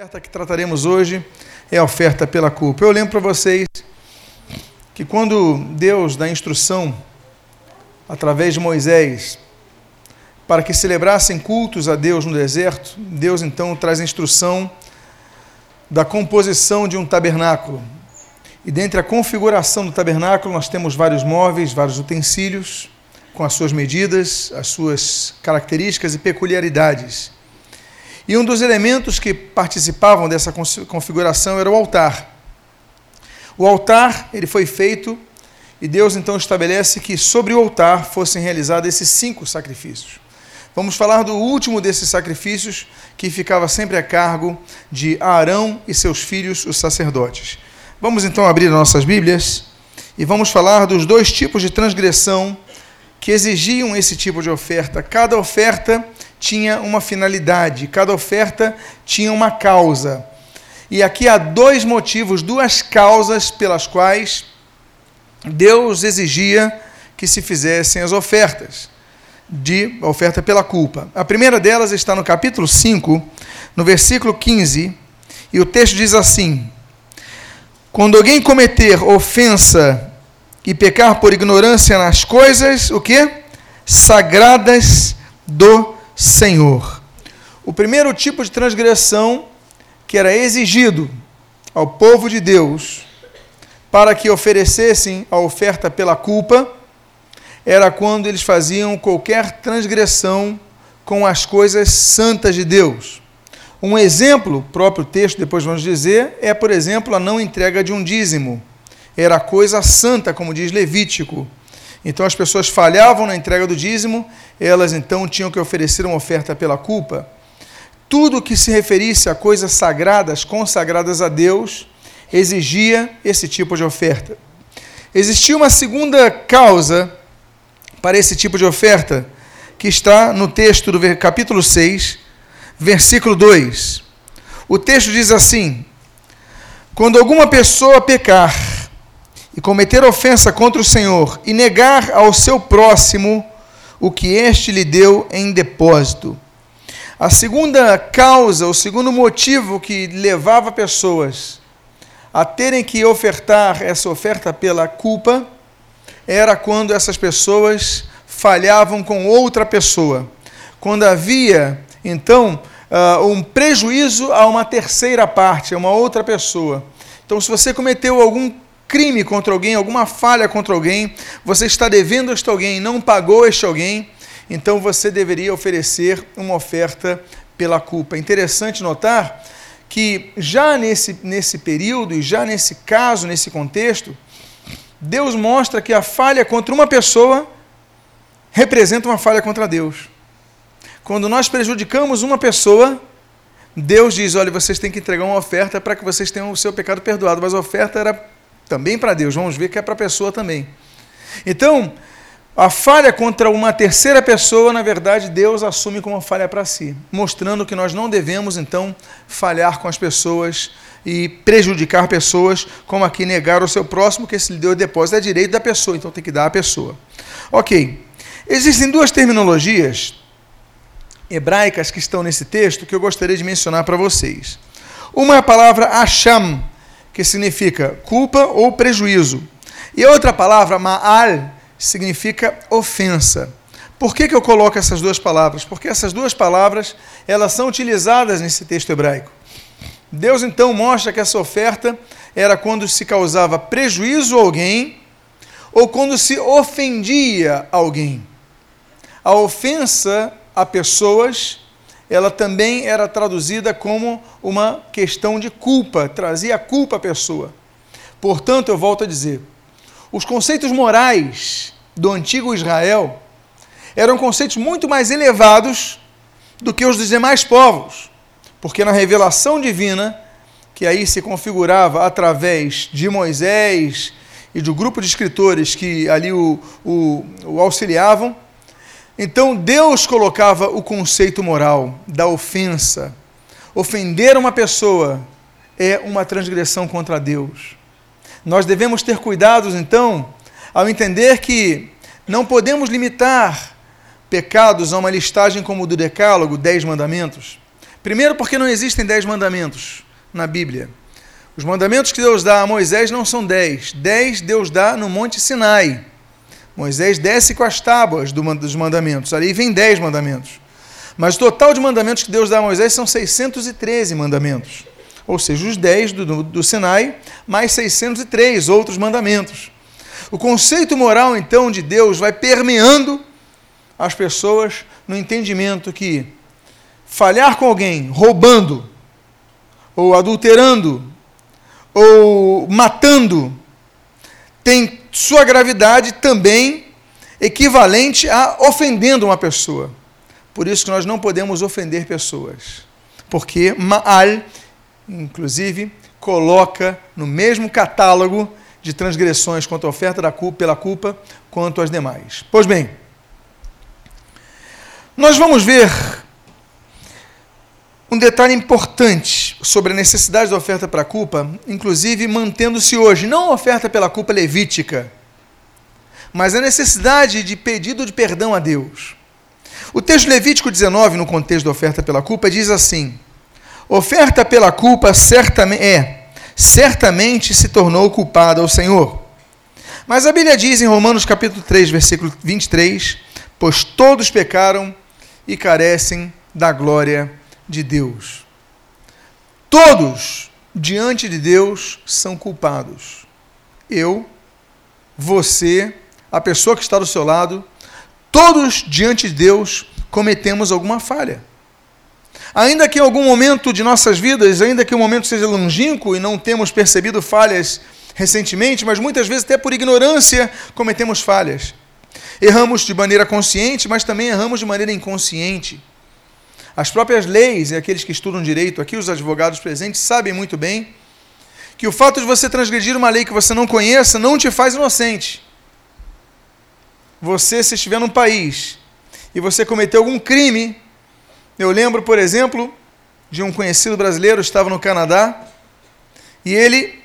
oferta que trataremos hoje é a oferta pela culpa. Eu lembro para vocês que quando Deus dá instrução através de Moisés para que celebrassem cultos a Deus no deserto, Deus então traz a instrução da composição de um tabernáculo. E dentre a configuração do tabernáculo nós temos vários móveis, vários utensílios com as suas medidas, as suas características e peculiaridades. E um dos elementos que participavam dessa configuração era o altar. O altar, ele foi feito e Deus então estabelece que sobre o altar fossem realizados esses cinco sacrifícios. Vamos falar do último desses sacrifícios, que ficava sempre a cargo de Arão e seus filhos, os sacerdotes. Vamos então abrir nossas Bíblias e vamos falar dos dois tipos de transgressão que exigiam esse tipo de oferta. Cada oferta tinha uma finalidade, cada oferta tinha uma causa. E aqui há dois motivos, duas causas pelas quais Deus exigia que se fizessem as ofertas de oferta pela culpa. A primeira delas está no capítulo 5, no versículo 15, e o texto diz assim: Quando alguém cometer ofensa e pecar por ignorância nas coisas, o que? Sagradas do Senhor. O primeiro tipo de transgressão que era exigido ao povo de Deus para que oferecessem a oferta pela culpa era quando eles faziam qualquer transgressão com as coisas santas de Deus. Um exemplo, próprio texto, depois vamos dizer, é, por exemplo, a não entrega de um dízimo. Era coisa santa, como diz Levítico. Então as pessoas falhavam na entrega do dízimo, elas então tinham que oferecer uma oferta pela culpa. Tudo que se referisse a coisas sagradas, consagradas a Deus, exigia esse tipo de oferta. Existia uma segunda causa para esse tipo de oferta, que está no texto do capítulo 6, versículo 2. O texto diz assim: Quando alguma pessoa pecar, e cometer ofensa contra o Senhor e negar ao seu próximo o que este lhe deu em depósito. A segunda causa, o segundo motivo que levava pessoas a terem que ofertar essa oferta pela culpa era quando essas pessoas falhavam com outra pessoa. Quando havia, então, uh, um prejuízo a uma terceira parte, a uma outra pessoa. Então, se você cometeu algum crime contra alguém, alguma falha contra alguém, você está devendo a este alguém, não pagou este alguém, então você deveria oferecer uma oferta pela culpa. É interessante notar que já nesse, nesse período e já nesse caso, nesse contexto, Deus mostra que a falha contra uma pessoa representa uma falha contra Deus. Quando nós prejudicamos uma pessoa, Deus diz: olha, vocês têm que entregar uma oferta para que vocês tenham o seu pecado perdoado. Mas a oferta era também para Deus, vamos ver que é para a pessoa também. Então, a falha contra uma terceira pessoa, na verdade, Deus assume como falha para si, mostrando que nós não devemos, então, falhar com as pessoas e prejudicar pessoas, como aqui negar o seu próximo, que se lhe deu o depósito é direito da pessoa, então tem que dar à pessoa. Ok. Existem duas terminologias hebraicas que estão nesse texto que eu gostaria de mencionar para vocês. Uma é a palavra acham, que significa culpa ou prejuízo. E a outra palavra, ma'al, significa ofensa. Por que, que eu coloco essas duas palavras? Porque essas duas palavras elas são utilizadas nesse texto hebraico. Deus então mostra que essa oferta era quando se causava prejuízo a alguém ou quando se ofendia alguém. A ofensa a pessoas ela também era traduzida como uma questão de culpa, trazia culpa à pessoa. Portanto, eu volto a dizer, os conceitos morais do antigo Israel eram conceitos muito mais elevados do que os dos demais povos, porque na revelação divina, que aí se configurava através de Moisés e do grupo de escritores que ali o, o, o auxiliavam, então Deus colocava o conceito moral da ofensa. Ofender uma pessoa é uma transgressão contra Deus. Nós devemos ter cuidados, então, ao entender que não podemos limitar pecados a uma listagem como o do Decálogo, dez mandamentos. Primeiro, porque não existem dez mandamentos na Bíblia. Os mandamentos que Deus dá a Moisés não são dez. Dez Deus dá no Monte Sinai. Moisés desce com as tábuas dos mandamentos. Ali vem dez mandamentos. Mas o total de mandamentos que Deus dá a Moisés são 613 mandamentos. Ou seja, os 10 do, do Sinai, mais 603 outros mandamentos. O conceito moral, então, de Deus vai permeando as pessoas no entendimento que falhar com alguém, roubando, ou adulterando, ou matando, tem sua gravidade também equivalente a ofendendo uma pessoa. Por isso que nós não podemos ofender pessoas. Porque Ma'al, inclusive, coloca no mesmo catálogo de transgressões quanto a oferta da culpa, pela culpa, quanto as demais. Pois bem, nós vamos ver um detalhe importante sobre a necessidade da oferta para a culpa, inclusive mantendo-se hoje, não a oferta pela culpa levítica, mas a necessidade de pedido de perdão a Deus. O texto Levítico 19, no contexto da oferta pela culpa, diz assim: Oferta pela culpa certamente é, certamente se tornou culpada ao Senhor. Mas a Bíblia diz em Romanos capítulo 3, versículo 23, pois todos pecaram e carecem da glória de Deus. Todos diante de Deus são culpados. Eu, você, a pessoa que está do seu lado, todos diante de Deus cometemos alguma falha. Ainda que em algum momento de nossas vidas, ainda que o momento seja longínquo e não temos percebido falhas recentemente, mas muitas vezes até por ignorância cometemos falhas. Erramos de maneira consciente, mas também erramos de maneira inconsciente. As próprias leis, e aqueles que estudam direito aqui, os advogados presentes, sabem muito bem que o fato de você transgredir uma lei que você não conheça não te faz inocente. Você, se estiver num país e você cometeu algum crime, eu lembro, por exemplo, de um conhecido brasileiro, estava no Canadá, e ele,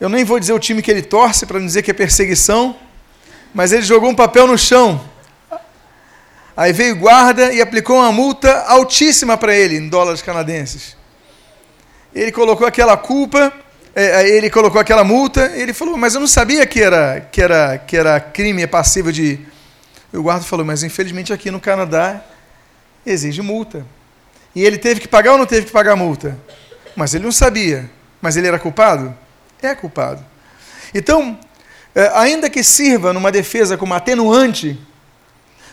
eu nem vou dizer o time que ele torce para não dizer que é perseguição, mas ele jogou um papel no chão Aí veio guarda e aplicou uma multa altíssima para ele, em dólares canadenses. Ele colocou aquela culpa, é, ele colocou aquela multa, ele falou, mas eu não sabia que era, que era, que era crime passivo de. E o guarda falou, mas infelizmente aqui no Canadá exige multa. E ele teve que pagar ou não teve que pagar a multa? Mas ele não sabia. Mas ele era culpado? É culpado. Então, é, ainda que sirva numa defesa como atenuante,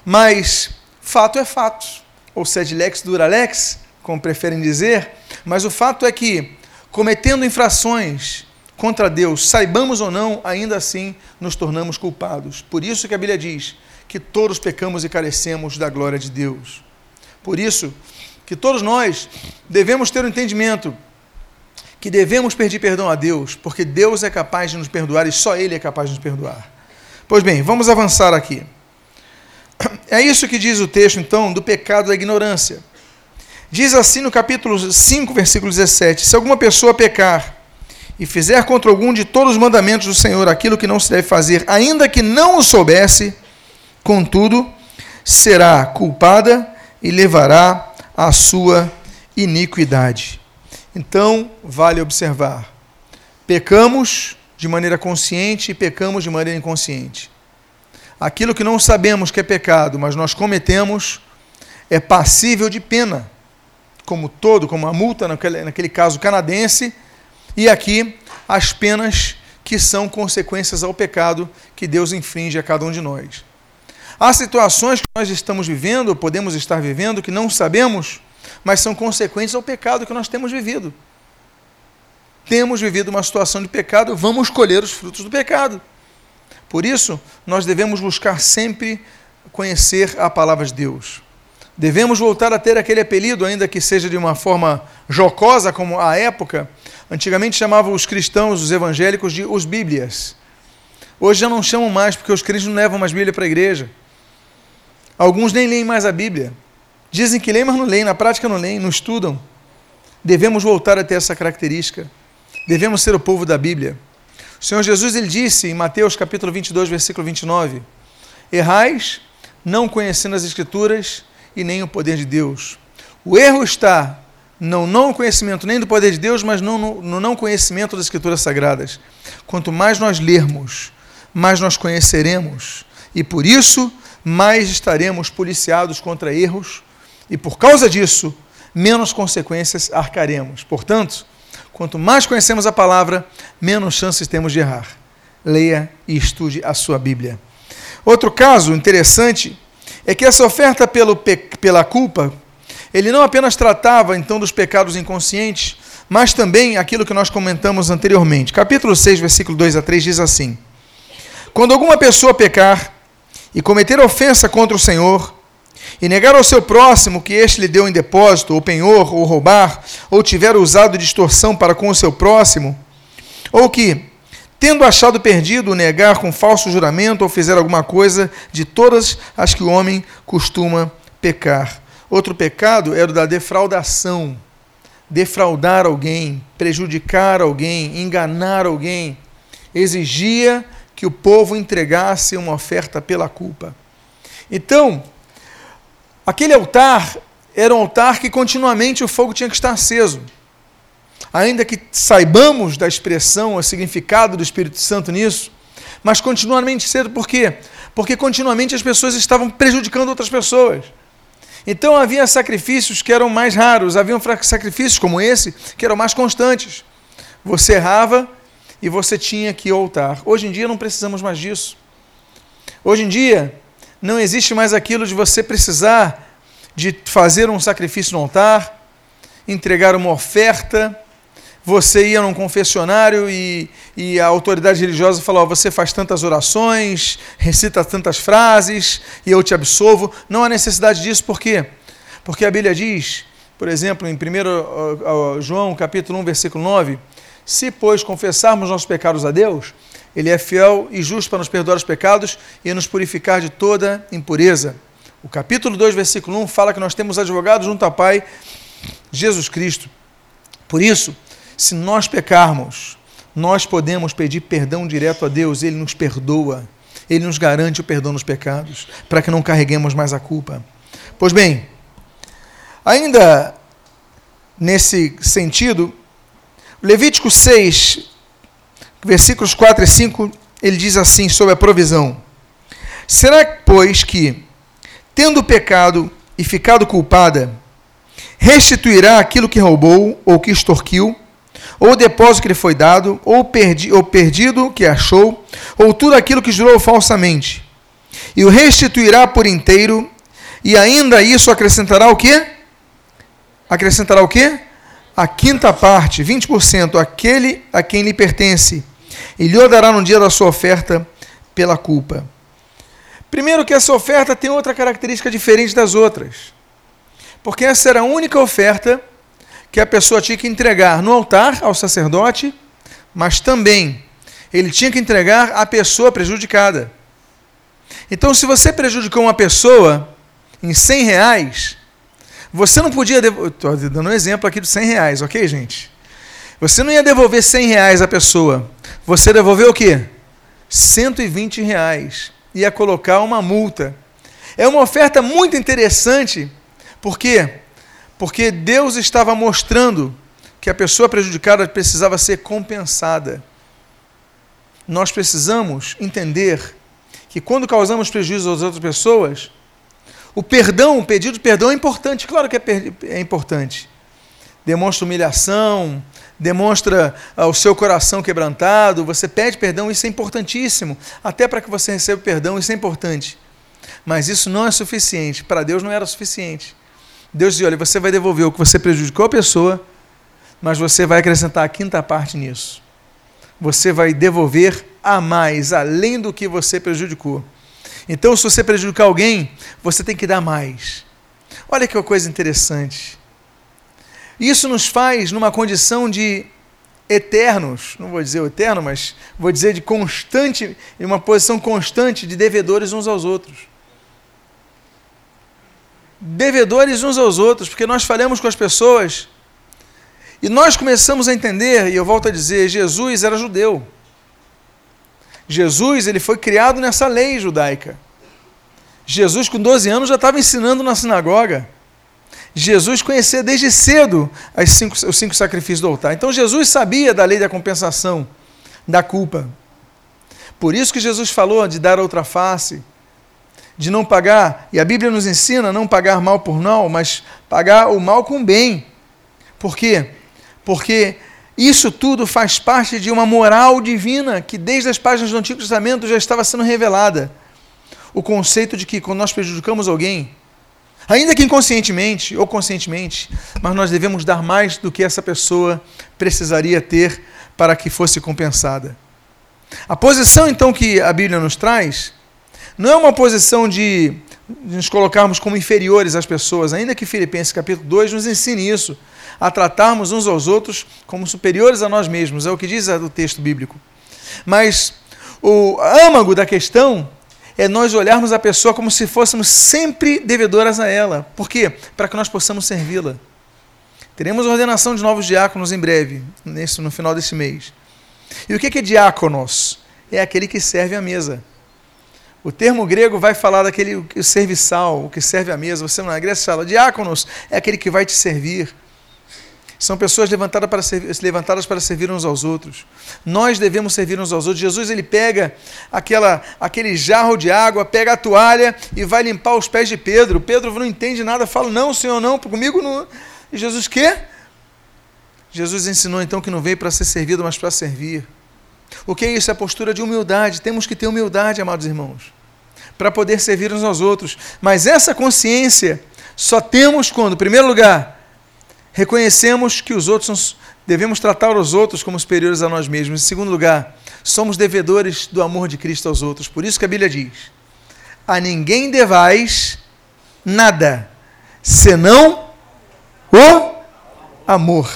mas fato é fato, ou sed lex dura lex, como preferem dizer, mas o fato é que, cometendo infrações contra Deus, saibamos ou não, ainda assim nos tornamos culpados. Por isso que a Bíblia diz que todos pecamos e carecemos da glória de Deus. Por isso que todos nós devemos ter o um entendimento que devemos pedir perdão a Deus, porque Deus é capaz de nos perdoar e só Ele é capaz de nos perdoar. Pois bem, vamos avançar aqui. É isso que diz o texto, então, do pecado da ignorância. Diz assim no capítulo 5, versículo 17: Se alguma pessoa pecar e fizer contra algum de todos os mandamentos do Senhor aquilo que não se deve fazer, ainda que não o soubesse, contudo, será culpada e levará a sua iniquidade. Então, vale observar: pecamos de maneira consciente e pecamos de maneira inconsciente aquilo que não sabemos que é pecado, mas nós cometemos, é passível de pena, como todo, como a multa naquele, naquele caso canadense, e aqui as penas que são consequências ao pecado que Deus infringe a cada um de nós. Há situações que nós estamos vivendo, podemos estar vivendo, que não sabemos, mas são consequências ao pecado que nós temos vivido. Temos vivido uma situação de pecado, vamos colher os frutos do pecado. Por isso, nós devemos buscar sempre conhecer a palavra de Deus. Devemos voltar a ter aquele apelido, ainda que seja de uma forma jocosa, como a época. Antigamente chamavam os cristãos, os evangélicos, de os Bíblias. Hoje já não chamam mais, porque os crentes não levam mais Bíblia para a igreja. Alguns nem leem mais a Bíblia. Dizem que leem, mas não leem, na prática não leem, não estudam. Devemos voltar a ter essa característica. Devemos ser o povo da Bíblia. O Senhor Jesus ele disse em Mateus capítulo 22, versículo 29: Errais, não conhecendo as Escrituras e nem o poder de Deus. O erro está no não conhecimento nem do poder de Deus, mas no, no não conhecimento das Escrituras Sagradas. Quanto mais nós lermos, mais nós conheceremos, e por isso mais estaremos policiados contra erros, e por causa disso, menos consequências arcaremos. Portanto, quanto mais conhecemos a palavra, menos chances temos de errar. Leia e estude a sua Bíblia. Outro caso interessante é que essa oferta pelo, pela culpa, ele não apenas tratava então dos pecados inconscientes, mas também aquilo que nós comentamos anteriormente. Capítulo 6, versículo 2 a 3 diz assim: Quando alguma pessoa pecar e cometer ofensa contra o Senhor, e negar ao seu próximo que este lhe deu em depósito, ou penhor, ou roubar, ou tiver usado de extorsão para com o seu próximo, ou que, tendo achado perdido, negar com falso juramento, ou fizer alguma coisa de todas as que o homem costuma pecar. Outro pecado era o da defraudação. Defraudar alguém, prejudicar alguém, enganar alguém, exigia que o povo entregasse uma oferta pela culpa. Então, Aquele altar era um altar que continuamente o fogo tinha que estar aceso. Ainda que saibamos da expressão, o significado do Espírito Santo nisso, mas continuamente cedo, por quê? Porque continuamente as pessoas estavam prejudicando outras pessoas. Então havia sacrifícios que eram mais raros, havia sacrifícios como esse que eram mais constantes. Você errava e você tinha que altar. Hoje em dia não precisamos mais disso. Hoje em dia, não existe mais aquilo de você precisar de fazer um sacrifício no altar, entregar uma oferta. Você ia num confessionário e, e a autoridade religiosa falou: você faz tantas orações, recita tantas frases e eu te absolvo. Não há necessidade disso, por quê? Porque a Bíblia diz, por exemplo, em 1 João capítulo 1, versículo 9: Se, pois, confessarmos nossos pecados a Deus, ele é fiel e justo para nos perdoar os pecados e nos purificar de toda impureza. O capítulo 2, versículo 1 fala que nós temos advogado junto ao Pai, Jesus Cristo. Por isso, se nós pecarmos, nós podemos pedir perdão direto a Deus, Ele nos perdoa, Ele nos garante o perdão dos pecados, para que não carreguemos mais a culpa. Pois bem, ainda nesse sentido, Levítico 6, versículos 4 e 5, ele diz assim sobre a provisão: Será, pois, que, tendo pecado e ficado culpada, restituirá aquilo que roubou ou que extorquiu, ou o depósito que lhe foi dado, ou, perdi, ou perdido que achou, ou tudo aquilo que jurou falsamente, e o restituirá por inteiro, e ainda isso acrescentará o quê? Acrescentará o quê? A quinta parte, 20%, aquele a quem lhe pertence, e lhe dará no dia da sua oferta pela culpa. Primeiro, que essa oferta tem outra característica diferente das outras. Porque essa era a única oferta que a pessoa tinha que entregar no altar ao sacerdote, mas também ele tinha que entregar à pessoa prejudicada. Então, se você prejudicou uma pessoa em 100 reais, você não podia. Estou dando um exemplo aqui de 100 reais, ok, gente? Você não ia devolver 100 reais à pessoa. Você devolveu o quê? 120 reais. Ia colocar uma multa. É uma oferta muito interessante. Por quê? Porque Deus estava mostrando que a pessoa prejudicada precisava ser compensada. Nós precisamos entender que quando causamos prejuízo às outras pessoas, o perdão, o pedido de perdão é importante, claro que é, é importante. Demonstra humilhação, demonstra ah, o seu coração quebrantado, você pede perdão, isso é importantíssimo. Até para que você receba perdão, isso é importante. Mas isso não é suficiente. Para Deus não era suficiente. Deus diz: olha, você vai devolver o que você prejudicou a pessoa, mas você vai acrescentar a quinta parte nisso. Você vai devolver a mais, além do que você prejudicou. Então, se você prejudicar alguém, você tem que dar mais. Olha que coisa interessante. Isso nos faz numa condição de eternos, não vou dizer eterno, mas vou dizer de constante, em uma posição constante de devedores uns aos outros. Devedores uns aos outros, porque nós falhamos com as pessoas e nós começamos a entender, e eu volto a dizer, Jesus era judeu. Jesus ele foi criado nessa lei judaica. Jesus, com 12 anos, já estava ensinando na sinagoga. Jesus conhecia desde cedo cinco, os cinco sacrifícios do altar. Então Jesus sabia da lei da compensação, da culpa. Por isso que Jesus falou de dar outra face, de não pagar, e a Bíblia nos ensina não pagar mal por mal, mas pagar o mal com bem. Por quê? Porque isso tudo faz parte de uma moral divina que desde as páginas do Antigo Testamento já estava sendo revelada. O conceito de que quando nós prejudicamos alguém, ainda que inconscientemente ou conscientemente, mas nós devemos dar mais do que essa pessoa precisaria ter para que fosse compensada. A posição então que a Bíblia nos traz não é uma posição de nos colocarmos como inferiores às pessoas, ainda que Filipenses capítulo 2 nos ensine isso, a tratarmos uns aos outros como superiores a nós mesmos, é o que diz o texto bíblico. Mas o âmago da questão é nós olharmos a pessoa como se fôssemos sempre devedoras a ela. Por quê? Para que nós possamos servi-la. Teremos ordenação de novos diáconos em breve, nesse, no final desse mês. E o que é diáconos? É aquele que serve à mesa. O termo grego vai falar daquele serviçal, o que serve à mesa. Você na Grécia fala diáconos, é aquele que vai te servir. São pessoas levantadas para, servir, levantadas para servir uns aos outros. Nós devemos servir uns aos outros. Jesus ele pega aquela, aquele jarro de água, pega a toalha e vai limpar os pés de Pedro. Pedro não entende nada, fala: Não, Senhor, não, comigo não. E Jesus, quê? Jesus ensinou então que não veio para ser servido, mas para servir. O que é isso? É a postura de humildade. Temos que ter humildade, amados irmãos, para poder servir uns aos outros. Mas essa consciência só temos quando, em primeiro lugar, reconhecemos que os outros devemos tratar os outros como superiores a nós mesmos. Em segundo lugar, somos devedores do amor de Cristo aos outros. Por isso que a Bíblia diz: a ninguém devais nada, senão o amor.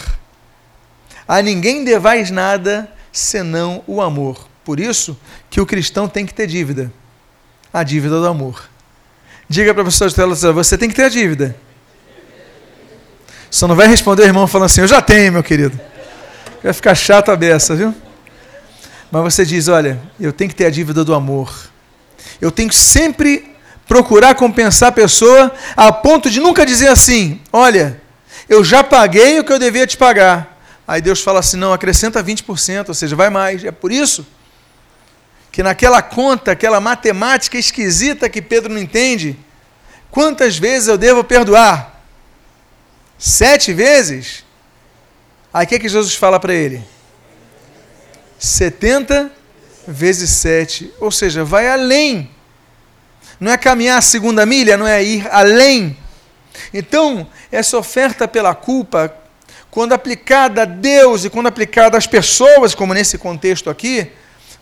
A ninguém devais nada, senão o amor. Por isso que o cristão tem que ter dívida. A dívida do amor. Diga para a pessoa de tela, você tem que ter a dívida. Só não vai responder o irmão falando assim, eu já tenho, meu querido. Vai ficar chato a beça, viu? Mas você diz, olha, eu tenho que ter a dívida do amor. Eu tenho que sempre procurar compensar a pessoa a ponto de nunca dizer assim, olha, eu já paguei o que eu devia te pagar. Aí Deus fala assim, não, acrescenta 20%, ou seja, vai mais. É por isso que naquela conta, aquela matemática esquisita que Pedro não entende, quantas vezes eu devo perdoar? Sete vezes? Aí o que, é que Jesus fala para ele? 70 vezes 7. Ou seja, vai além. Não é caminhar a segunda milha, não é ir além. Então, essa oferta pela culpa, quando aplicada a Deus e quando aplicada às pessoas, como nesse contexto aqui,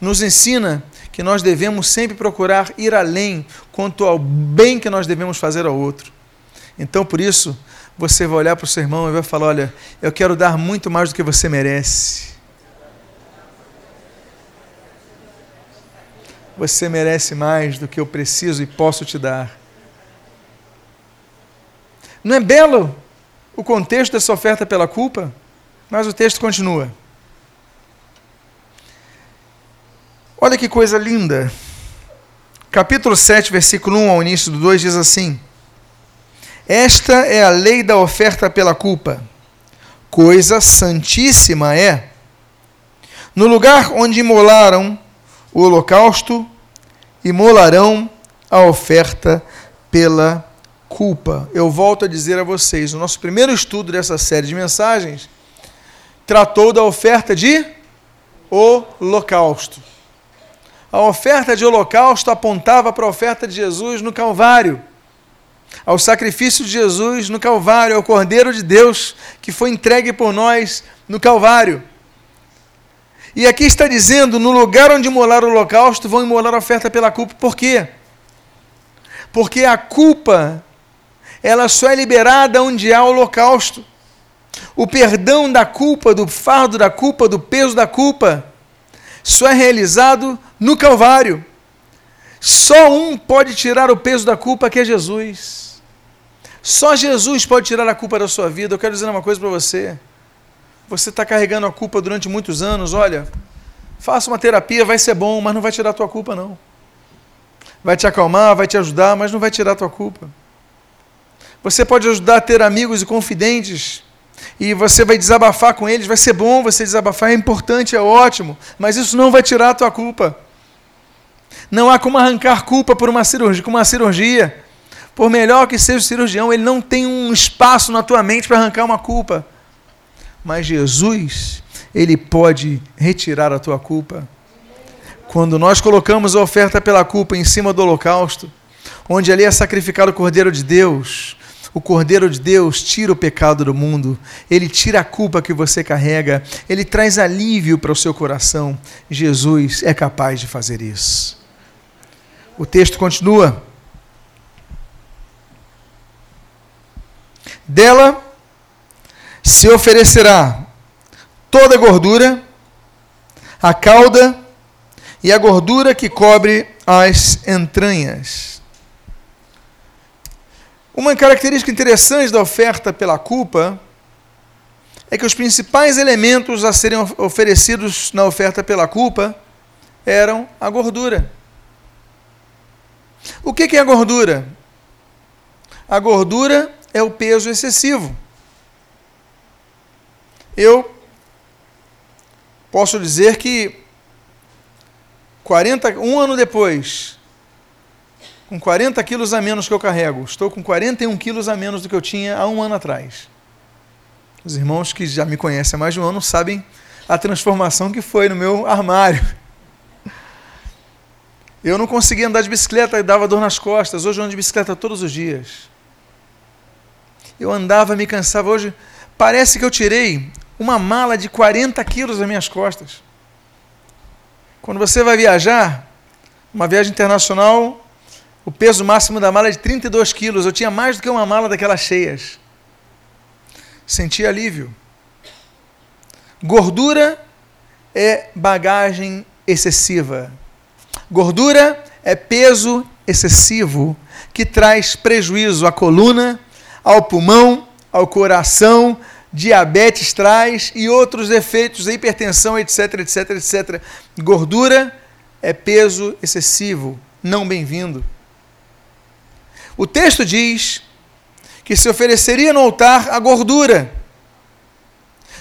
nos ensina que nós devemos sempre procurar ir além quanto ao bem que nós devemos fazer ao outro. Então, por isso, você vai olhar para o seu irmão e vai falar: Olha, eu quero dar muito mais do que você merece. Você merece mais do que eu preciso e posso te dar. Não é belo o contexto dessa oferta pela culpa? Mas o texto continua. Olha que coisa linda. Capítulo 7, versículo 1 ao início do 2 diz assim: esta é a lei da oferta pela culpa. Coisa santíssima é. No lugar onde imolaram o holocausto, imolarão a oferta pela culpa. Eu volto a dizer a vocês: o nosso primeiro estudo dessa série de mensagens tratou da oferta de holocausto. A oferta de holocausto apontava para a oferta de Jesus no Calvário ao sacrifício de Jesus no Calvário, ao Cordeiro de Deus que foi entregue por nós no Calvário. E aqui está dizendo: no lugar onde imolar o holocausto, vão imolar a oferta pela culpa. Por quê? Porque a culpa, ela só é liberada onde há holocausto. O perdão da culpa, do fardo da culpa, do peso da culpa, só é realizado no Calvário. Só um pode tirar o peso da culpa, que é Jesus. Só Jesus pode tirar a culpa da sua vida. Eu quero dizer uma coisa para você. Você está carregando a culpa durante muitos anos. Olha, faça uma terapia, vai ser bom, mas não vai tirar a tua culpa, não. Vai te acalmar, vai te ajudar, mas não vai tirar a tua culpa. Você pode ajudar a ter amigos e confidentes. E você vai desabafar com eles. Vai ser bom você desabafar, é importante, é ótimo. Mas isso não vai tirar a tua culpa. Não há como arrancar culpa por uma cirurgia, com uma cirurgia. Por melhor que seja o cirurgião, ele não tem um espaço na tua mente para arrancar uma culpa. Mas Jesus, ele pode retirar a tua culpa. Quando nós colocamos a oferta pela culpa em cima do holocausto, onde ali é sacrificado o Cordeiro de Deus, o Cordeiro de Deus tira o pecado do mundo, ele tira a culpa que você carrega, ele traz alívio para o seu coração. Jesus é capaz de fazer isso. O texto continua. Dela se oferecerá toda a gordura, a cauda e a gordura que cobre as entranhas. Uma característica interessante da oferta pela culpa é que os principais elementos a serem oferecidos na oferta pela culpa eram a gordura. O que é a gordura? A gordura é o peso excessivo. Eu posso dizer que 40, um ano depois, com 40 quilos a menos que eu carrego, estou com 41 quilos a menos do que eu tinha há um ano atrás. Os irmãos que já me conhecem há mais de um ano sabem a transformação que foi no meu armário. Eu não conseguia andar de bicicleta e dava dor nas costas. Hoje eu ando de bicicleta todos os dias. Eu andava, me cansava. Hoje parece que eu tirei uma mala de 40 quilos das minhas costas. Quando você vai viajar, uma viagem internacional, o peso máximo da mala é de 32 quilos. Eu tinha mais do que uma mala daquelas cheias. Senti alívio. Gordura é bagagem excessiva. Gordura é peso excessivo que traz prejuízo à coluna, ao pulmão, ao coração, diabetes traz e outros efeitos, hipertensão, etc, etc, etc. Gordura é peso excessivo, não bem-vindo. O texto diz que se ofereceria no altar a gordura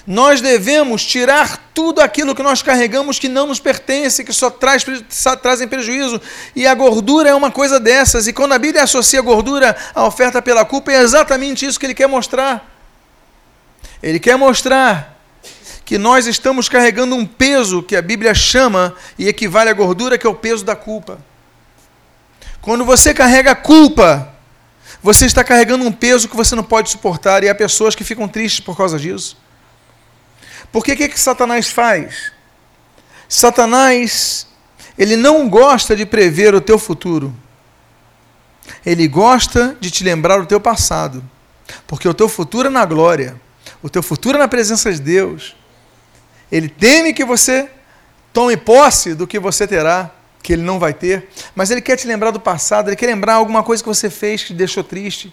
nós devemos tirar tudo aquilo que nós carregamos que não nos pertence, que só, traz, só trazem prejuízo. E a gordura é uma coisa dessas. E quando a Bíblia associa a gordura à oferta pela culpa, é exatamente isso que ele quer mostrar. Ele quer mostrar que nós estamos carregando um peso que a Bíblia chama e equivale à gordura, que é o peso da culpa. Quando você carrega culpa, você está carregando um peso que você não pode suportar, e há pessoas que ficam tristes por causa disso. Porque o que, que Satanás faz? Satanás, ele não gosta de prever o teu futuro. Ele gosta de te lembrar o teu passado. Porque o teu futuro é na glória. O teu futuro é na presença de Deus. Ele teme que você tome posse do que você terá, que ele não vai ter. Mas ele quer te lembrar do passado, ele quer lembrar alguma coisa que você fez que te deixou triste.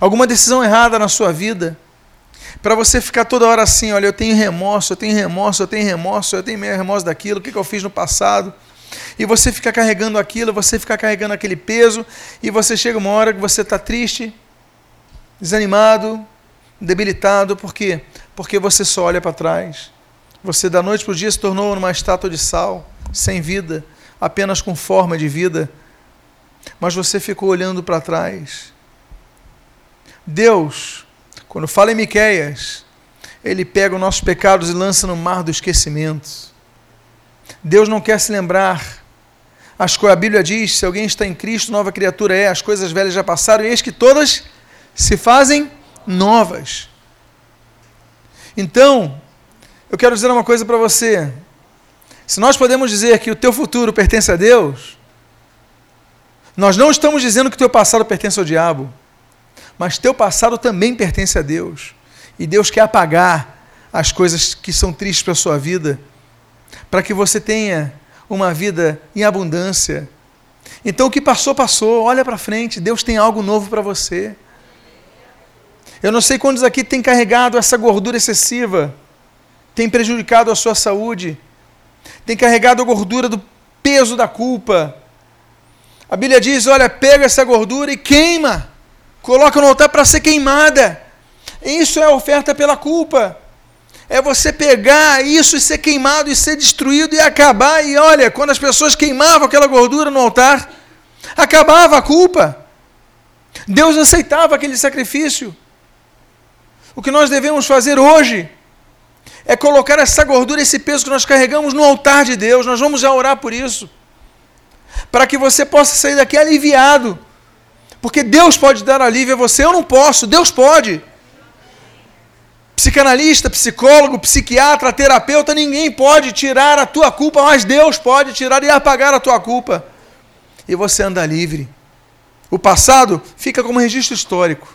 Alguma decisão errada na sua vida para você ficar toda hora assim, olha, eu tenho remorso, eu tenho remorso, eu tenho remorso, eu tenho remorso daquilo, o que, que eu fiz no passado. E você fica carregando aquilo, você fica carregando aquele peso, e você chega uma hora que você está triste, desanimado, debilitado, por quê? Porque você só olha para trás. Você da noite para o dia se tornou uma estátua de sal, sem vida, apenas com forma de vida. Mas você ficou olhando para trás. Deus quando fala em Miqueias, ele pega os nossos pecados e lança no mar do esquecimento. Deus não quer se lembrar. As, a Bíblia diz: se alguém está em Cristo, nova criatura é, as coisas velhas já passaram, e eis que todas se fazem novas. Então, eu quero dizer uma coisa para você. Se nós podemos dizer que o teu futuro pertence a Deus, nós não estamos dizendo que o teu passado pertence ao diabo mas teu passado também pertence a Deus. E Deus quer apagar as coisas que são tristes para a sua vida, para que você tenha uma vida em abundância. Então o que passou, passou. Olha para frente, Deus tem algo novo para você. Eu não sei quantos aqui têm carregado essa gordura excessiva, tem prejudicado a sua saúde, tem carregado a gordura do peso da culpa. A Bíblia diz: olha, pega essa gordura e queima coloca no altar para ser queimada. Isso é oferta pela culpa. É você pegar isso e ser queimado e ser destruído e acabar. E olha, quando as pessoas queimavam aquela gordura no altar, acabava a culpa. Deus aceitava aquele sacrifício. O que nós devemos fazer hoje é colocar essa gordura, esse peso que nós carregamos no altar de Deus. Nós vamos já orar por isso. Para que você possa sair daqui aliviado. Porque Deus pode dar alívio a você, eu não posso, Deus pode. Psicanalista, psicólogo, psiquiatra, terapeuta, ninguém pode tirar a tua culpa, mas Deus pode tirar e apagar a tua culpa. E você anda livre. O passado fica como registro histórico,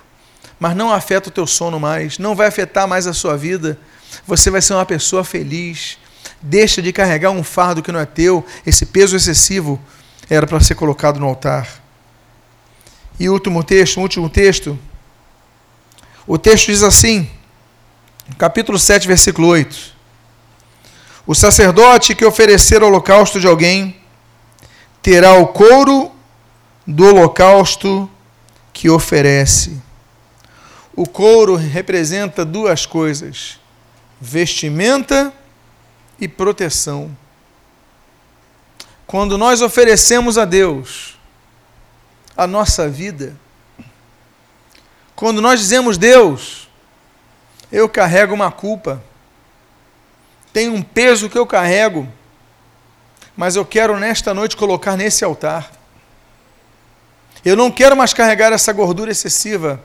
mas não afeta o teu sono mais, não vai afetar mais a sua vida. Você vai ser uma pessoa feliz. Deixa de carregar um fardo que não é teu, esse peso excessivo era para ser colocado no altar. E o último texto, o último texto, o texto diz assim: capítulo 7, versículo 8. O sacerdote que oferecer holocausto de alguém terá o couro do holocausto que oferece. O couro representa duas coisas: vestimenta e proteção. Quando nós oferecemos a Deus a nossa vida, quando nós dizemos, Deus, eu carrego uma culpa, tem um peso que eu carrego, mas eu quero nesta noite colocar nesse altar. Eu não quero mais carregar essa gordura excessiva.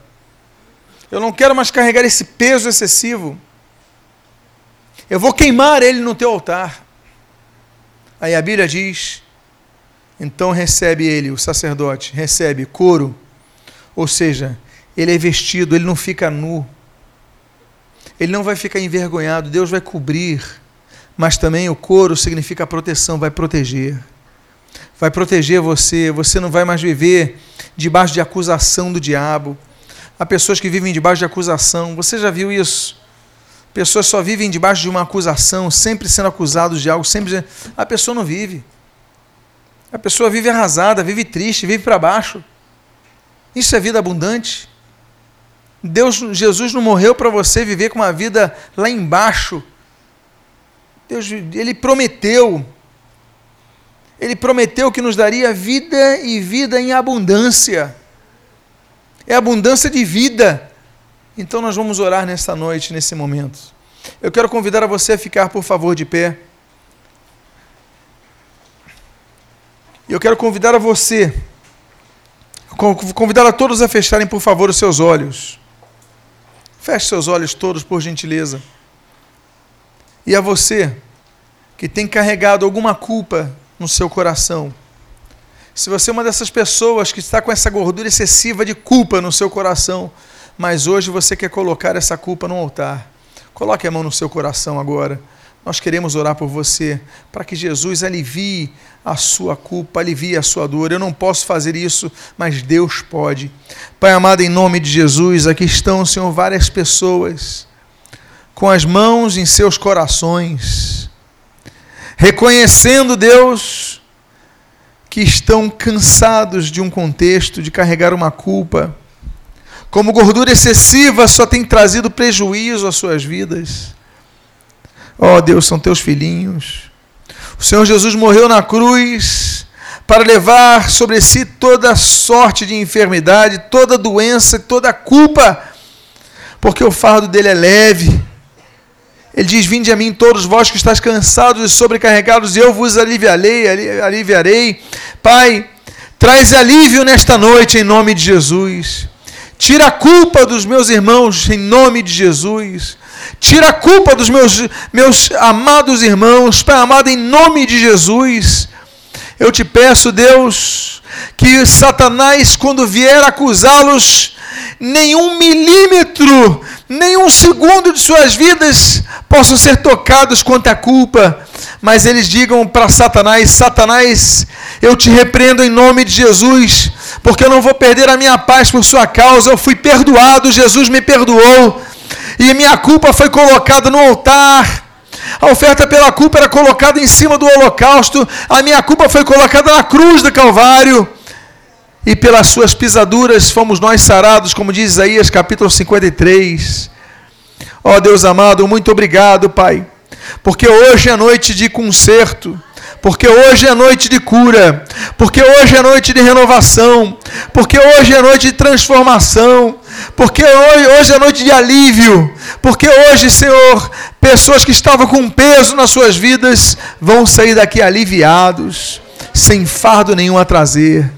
Eu não quero mais carregar esse peso excessivo. Eu vou queimar ele no teu altar. Aí a Bíblia diz: então recebe ele, o sacerdote, recebe couro, ou seja, ele é vestido, ele não fica nu. Ele não vai ficar envergonhado, Deus vai cobrir. Mas também o couro significa proteção, vai proteger. Vai proteger você, você não vai mais viver debaixo de acusação do diabo. Há pessoas que vivem debaixo de acusação. Você já viu isso? Pessoas só vivem debaixo de uma acusação, sempre sendo acusados de algo, sempre. A pessoa não vive. A pessoa vive arrasada, vive triste, vive para baixo. Isso é vida abundante. Deus, Jesus não morreu para você viver com uma vida lá embaixo. Deus, ele prometeu. Ele prometeu que nos daria vida e vida em abundância. É abundância de vida. Então nós vamos orar nesta noite, nesse momento. Eu quero convidar a você a ficar, por favor, de pé. Eu quero convidar a você, convidar a todos a fecharem, por favor, os seus olhos. Feche seus olhos todos, por gentileza. E a você que tem carregado alguma culpa no seu coração, se você é uma dessas pessoas que está com essa gordura excessiva de culpa no seu coração, mas hoje você quer colocar essa culpa no altar, coloque a mão no seu coração agora. Nós queremos orar por você, para que Jesus alivie a sua culpa, alivie a sua dor. Eu não posso fazer isso, mas Deus pode. Pai amado, em nome de Jesus, aqui estão, Senhor, várias pessoas com as mãos em seus corações, reconhecendo, Deus, que estão cansados de um contexto, de carregar uma culpa. Como gordura excessiva só tem trazido prejuízo às suas vidas. Ó oh, Deus, são teus filhinhos. O Senhor Jesus morreu na cruz para levar sobre si toda sorte de enfermidade, toda doença, toda culpa, porque o fardo dele é leve. Ele diz: Vinde a mim, todos vós que estáis cansados e sobrecarregados, e eu vos aliviarei, aliviarei. Pai, traz alívio nesta noite em nome de Jesus. Tira a culpa dos meus irmãos em nome de Jesus. Tira a culpa dos meus, meus amados irmãos, Pai amado, em nome de Jesus. Eu te peço, Deus, que Satanás, quando vier acusá-los, nenhum milímetro, nenhum segundo de suas vidas possam ser tocados quanto à culpa, mas eles digam para Satanás: Satanás, eu te repreendo em nome de Jesus, porque eu não vou perder a minha paz por sua causa, eu fui perdoado, Jesus me perdoou e minha culpa foi colocada no altar. A oferta pela culpa era colocada em cima do holocausto, a minha culpa foi colocada na cruz do Calvário. e pelas suas pisaduras fomos nós sarados, como diz Isaías capítulo 53. Ó oh, Deus amado, muito obrigado, Pai, porque hoje é noite de conserto, porque hoje é noite de cura, porque hoje é noite de renovação, porque hoje é noite de transformação, porque hoje, hoje é noite de alívio, porque hoje, Senhor, pessoas que estavam com peso nas suas vidas vão sair daqui aliviados, sem fardo nenhum a trazer.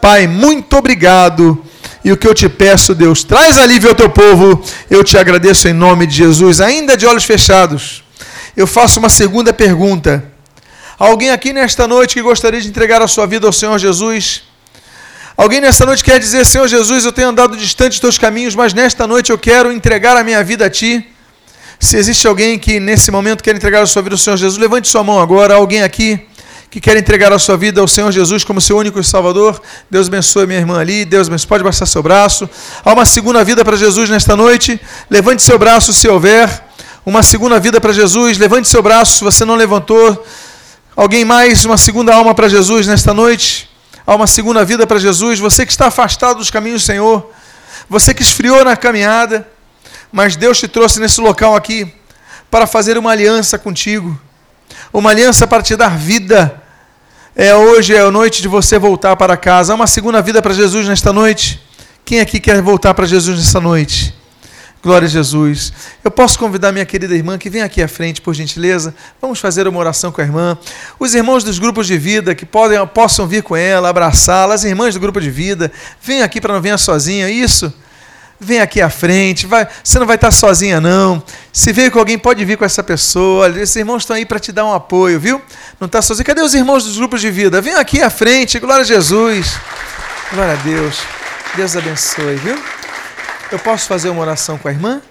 Pai, muito obrigado. E o que eu te peço, Deus, traz alívio ao teu povo. Eu te agradeço em nome de Jesus, ainda de olhos fechados. Eu faço uma segunda pergunta. Alguém aqui nesta noite que gostaria de entregar a sua vida ao Senhor Jesus? Alguém nesta noite quer dizer, Senhor Jesus, eu tenho andado distante dos teus caminhos, mas nesta noite eu quero entregar a minha vida a Ti. Se existe alguém que nesse momento quer entregar a sua vida ao Senhor Jesus, levante sua mão agora. Alguém aqui que quer entregar a sua vida ao Senhor Jesus como seu único Salvador, Deus abençoe minha irmã ali, Deus abençoe, pode baixar seu braço. Há uma segunda vida para Jesus nesta noite, levante seu braço se houver. Uma segunda vida para Jesus, levante seu braço se você não levantou. Alguém mais, uma segunda alma para Jesus nesta noite? Há uma segunda vida para Jesus, você que está afastado dos caminhos do Senhor, você que esfriou na caminhada, mas Deus te trouxe nesse local aqui para fazer uma aliança contigo uma aliança para te dar vida. É hoje é a noite de você voltar para casa. Há uma segunda vida para Jesus nesta noite. Quem aqui quer voltar para Jesus nesta noite? Glória a Jesus. Eu posso convidar minha querida irmã que vem aqui à frente, por gentileza. Vamos fazer uma oração com a irmã. Os irmãos dos grupos de vida que podem, possam vir com ela, abraçá-la. As irmãs do grupo de vida, vem aqui para não vir sozinha. Isso vem aqui à frente, vai, você não vai estar sozinha não. Se veio com alguém, pode vir com essa pessoa. Esses irmãos estão aí para te dar um apoio, viu? Não está sozinho. Cadê os irmãos dos grupos de vida? Vem aqui à frente, glória a Jesus. Glória a Deus. Deus abençoe, viu? Eu posso fazer uma oração com a irmã?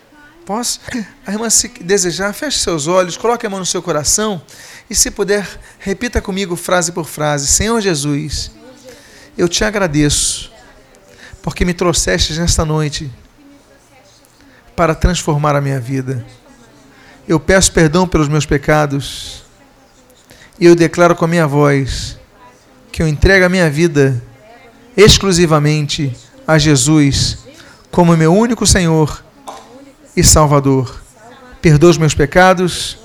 Posso? A irmã, se desejar, feche seus olhos, coloque a mão no seu coração e, se puder, repita comigo frase por frase: Senhor Jesus, eu te agradeço porque me trouxeste nesta noite para transformar a minha vida. Eu peço perdão pelos meus pecados e eu declaro com a minha voz que eu entrego a minha vida exclusivamente a Jesus como meu único Senhor e Salvador. Perdoa os meus pecados,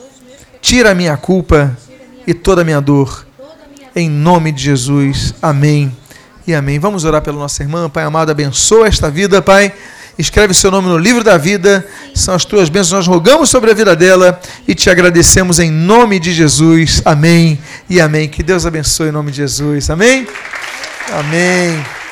tira a minha culpa e toda a minha dor. Em nome de Jesus. Amém e amém. Vamos orar pela nossa irmã. Pai amado, abençoa esta vida, Pai. Escreve seu nome no livro da vida. São as tuas bênçãos. Nós rogamos sobre a vida dela e te agradecemos em nome de Jesus. Amém e amém. Que Deus abençoe em nome de Jesus. Amém. Amém.